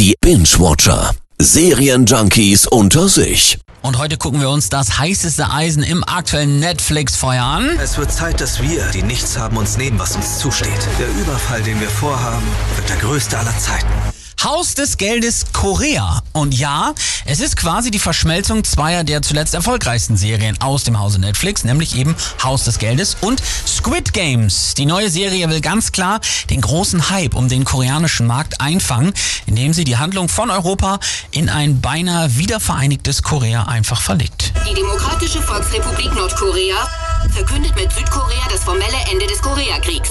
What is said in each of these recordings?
Die Binge-Watcher. Serienjunkies unter sich. Und heute gucken wir uns das heißeste Eisen im aktuellen Netflix-Feuer an. Es wird Zeit, dass wir, die nichts haben, uns nehmen, was uns zusteht. Der Überfall, den wir vorhaben, wird der größte aller Zeiten. Haus des Geldes Korea. Und ja, es ist quasi die Verschmelzung zweier der zuletzt erfolgreichsten Serien aus dem Hause Netflix, nämlich eben Haus des Geldes und Squid Games. Die neue Serie will ganz klar den großen Hype um den koreanischen Markt einfangen, indem sie die Handlung von Europa in ein beinahe wiedervereinigtes Korea einfach verlegt. Die Demokratische Volksrepublik Nordkorea verkündet mit Südkorea das formelle Ende des Koreakriegs.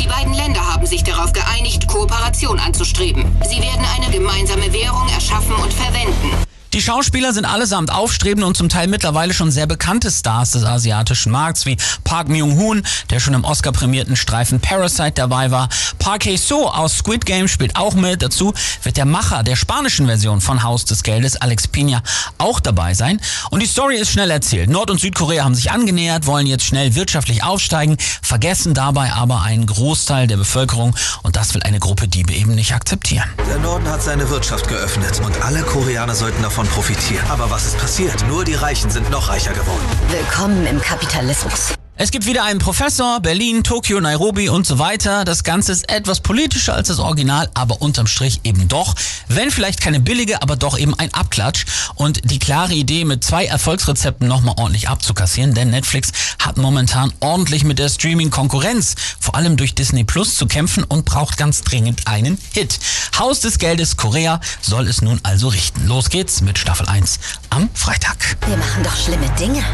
Die beiden Länder haben darauf geeinigt, Kooperation anzustreben. Sie werden eine gemeinsame Währung erschaffen und verwenden. Die Schauspieler sind allesamt aufstrebende und zum Teil mittlerweile schon sehr bekannte Stars des asiatischen Markts, wie Park Myung-hoon, der schon im Oscar-prämierten Streifen Parasite dabei war. Park Hae-soo aus Squid Game spielt auch mit. Dazu wird der Macher der spanischen Version von Haus des Geldes, Alex Pina, auch dabei sein. Und die Story ist schnell erzählt. Nord- und Südkorea haben sich angenähert, wollen jetzt schnell wirtschaftlich aufsteigen, vergessen dabei aber einen Großteil der Bevölkerung und das will eine Gruppe Diebe eben nicht akzeptieren. Der Norden hat seine Wirtschaft geöffnet und alle Koreaner sollten davon profitieren. Aber was ist passiert? Nur die Reichen sind noch reicher geworden. Willkommen im Kapitalismus. Es gibt wieder einen Professor, Berlin, Tokio, Nairobi und so weiter. Das Ganze ist etwas politischer als das Original, aber unterm Strich eben doch. Wenn vielleicht keine billige, aber doch eben ein Abklatsch. Und die klare Idee, mit zwei Erfolgsrezepten nochmal ordentlich abzukassieren, denn Netflix hat momentan ordentlich mit der Streaming-Konkurrenz, vor allem durch Disney Plus, zu kämpfen und braucht ganz dringend einen Hit. Haus des Geldes Korea soll es nun also richten. Los geht's mit Staffel 1 am Freitag. Wir machen doch schlimme Dinge.